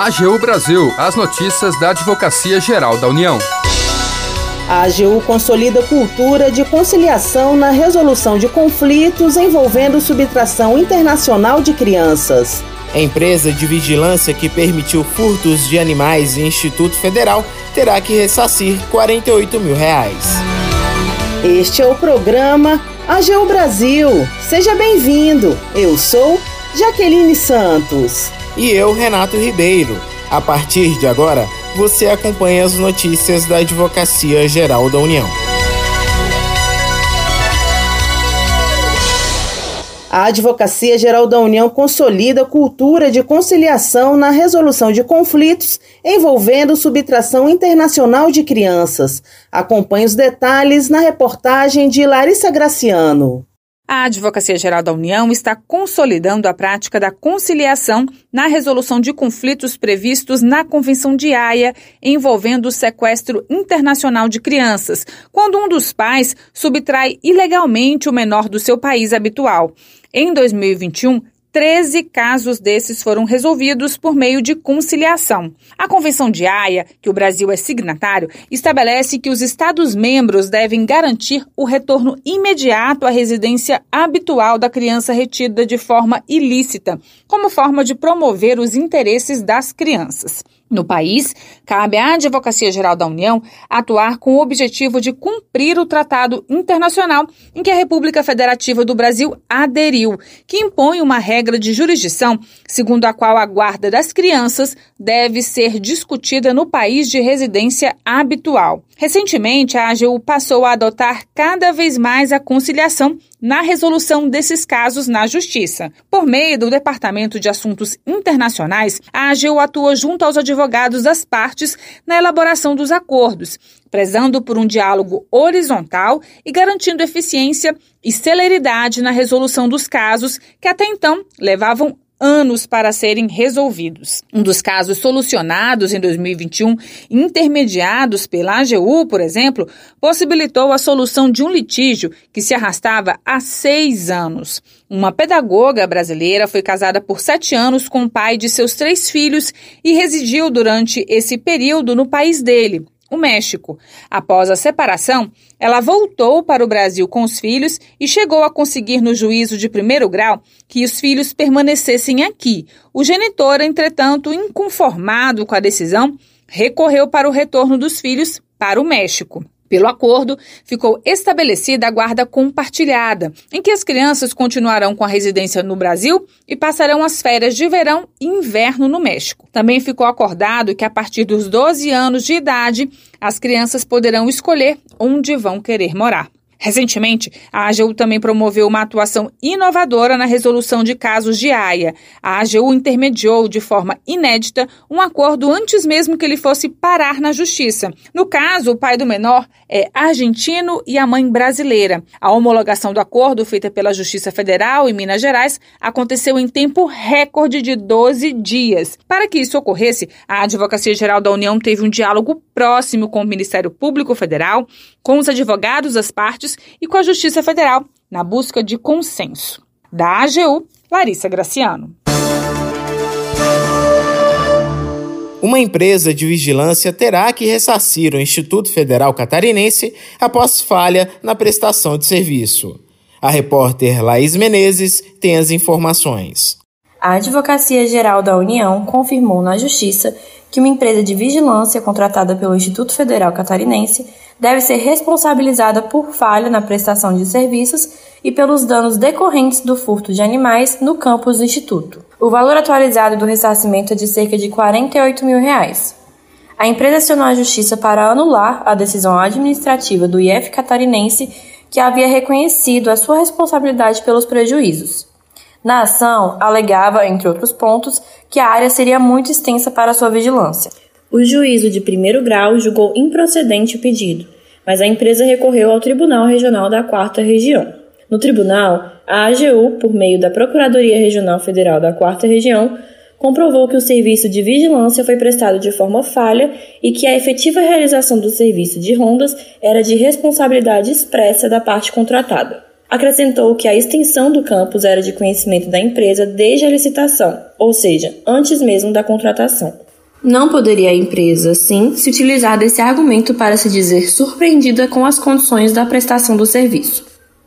AGU Brasil, as notícias da Advocacia Geral da União. A AGU consolida cultura de conciliação na resolução de conflitos envolvendo subtração internacional de crianças. A empresa de vigilância que permitiu furtos de animais em Instituto Federal terá que ressarcir 48 mil reais. Este é o programa AGU Brasil. Seja bem-vindo. Eu sou Jaqueline Santos. E eu, Renato Ribeiro. A partir de agora, você acompanha as notícias da Advocacia Geral da União. A Advocacia Geral da União consolida cultura de conciliação na resolução de conflitos envolvendo subtração internacional de crianças. Acompanhe os detalhes na reportagem de Larissa Graciano. A Advocacia Geral da União está consolidando a prática da conciliação na resolução de conflitos previstos na Convenção de Haia envolvendo o sequestro internacional de crianças, quando um dos pais subtrai ilegalmente o menor do seu país habitual. Em 2021, 13 casos desses foram resolvidos por meio de conciliação. A Convenção de Haia, que o Brasil é signatário, estabelece que os Estados-membros devem garantir o retorno imediato à residência habitual da criança retida de forma ilícita, como forma de promover os interesses das crianças. No país, cabe à Advocacia Geral da União atuar com o objetivo de cumprir o tratado internacional em que a República Federativa do Brasil aderiu, que impõe uma regra de jurisdição segundo a qual a guarda das crianças deve ser discutida no país de residência habitual. Recentemente, a AGU passou a adotar cada vez mais a conciliação na resolução desses casos na Justiça. Por meio do Departamento de Assuntos Internacionais, a AGU atua junto aos advogados das partes na elaboração dos acordos, prezando por um diálogo horizontal e garantindo eficiência e celeridade na resolução dos casos que até então levavam anos para serem resolvidos. Um dos casos solucionados em 2021, intermediados pela AGU, por exemplo, possibilitou a solução de um litígio que se arrastava há seis anos. Uma pedagoga brasileira foi casada por sete anos com o pai de seus três filhos e residiu durante esse período no país dele, o México. Após a separação, ela voltou para o Brasil com os filhos e chegou a conseguir no juízo de primeiro grau que os filhos permanecessem aqui. O genitor, entretanto, inconformado com a decisão, recorreu para o retorno dos filhos para o México. Pelo acordo, ficou estabelecida a guarda compartilhada, em que as crianças continuarão com a residência no Brasil e passarão as férias de verão e inverno no México. Também ficou acordado que, a partir dos 12 anos de idade, as crianças poderão escolher onde vão querer morar. Recentemente, a AGU também promoveu uma atuação inovadora na resolução de casos de AIA. A AGU intermediou de forma inédita um acordo antes mesmo que ele fosse parar na justiça. No caso, o pai do menor é argentino e a mãe brasileira. A homologação do acordo, feita pela Justiça Federal em Minas Gerais, aconteceu em tempo recorde de 12 dias. Para que isso ocorresse, a Advocacia Geral da União teve um diálogo próximo com o Ministério Público Federal, com os advogados das partes e com a Justiça Federal, na busca de consenso. Da AGU, Larissa Graciano. Uma empresa de vigilância terá que ressarcir o Instituto Federal Catarinense após falha na prestação de serviço. A repórter Laís Menezes tem as informações. A Advocacia Geral da União confirmou na Justiça que uma empresa de vigilância contratada pelo Instituto Federal Catarinense deve ser responsabilizada por falha na prestação de serviços e pelos danos decorrentes do furto de animais no campus do Instituto. O valor atualizado do ressarcimento é de cerca de 48 mil reais. A empresa acionou a justiça para anular a decisão administrativa do IF catarinense que havia reconhecido a sua responsabilidade pelos prejuízos. Na ação, alegava, entre outros pontos, que a área seria muito extensa para sua vigilância. O juízo de primeiro grau julgou improcedente o pedido, mas a empresa recorreu ao Tribunal Regional da Quarta Região. No tribunal, a AGU, por meio da Procuradoria Regional Federal da Quarta Região, comprovou que o serviço de vigilância foi prestado de forma falha e que a efetiva realização do serviço de rondas era de responsabilidade expressa da parte contratada. Acrescentou que a extensão do campus era de conhecimento da empresa desde a licitação, ou seja, antes mesmo da contratação. Não poderia a empresa, sim, se utilizar desse argumento para se dizer surpreendida com as condições da prestação do serviço.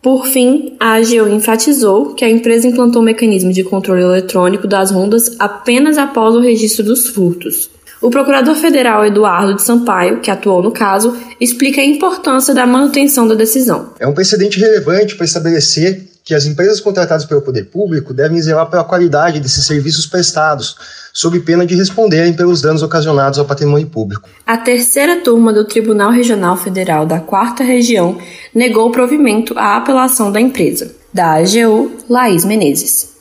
Por fim, a AGU enfatizou que a empresa implantou um mecanismo de controle eletrônico das rondas apenas após o registro dos furtos. O procurador federal Eduardo de Sampaio, que atuou no caso, explica a importância da manutenção da decisão. É um precedente relevante para estabelecer que as empresas contratadas pelo poder público devem zelar pela qualidade desses serviços prestados, sob pena de responderem pelos danos ocasionados ao patrimônio público. A terceira turma do Tribunal Regional Federal da Quarta Região negou provimento à apelação da empresa. Da AGU, Laís Menezes.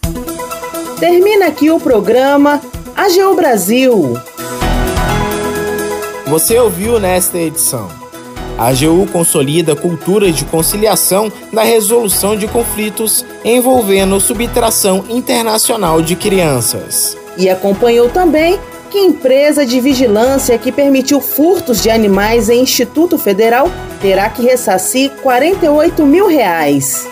Termina aqui o programa AGU Brasil. Você ouviu nesta edição. A AGU consolida cultura de conciliação na resolução de conflitos envolvendo subtração internacional de crianças. E acompanhou também que empresa de vigilância que permitiu furtos de animais em Instituto Federal terá que ressarcir 48 mil reais.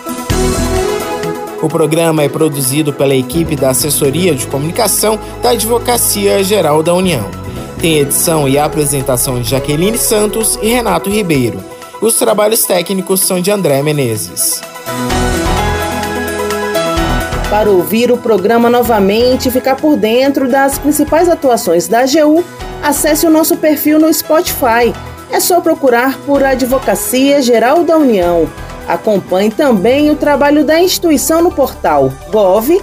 O programa é produzido pela equipe da Assessoria de Comunicação da Advocacia Geral da União. Tem edição e apresentação de Jaqueline Santos e Renato Ribeiro. Os trabalhos técnicos são de André Menezes. Para ouvir o programa novamente e ficar por dentro das principais atuações da AGU, acesse o nosso perfil no Spotify. É só procurar por Advocacia Geral da União. Acompanhe também o trabalho da instituição no portal gov.br/agu.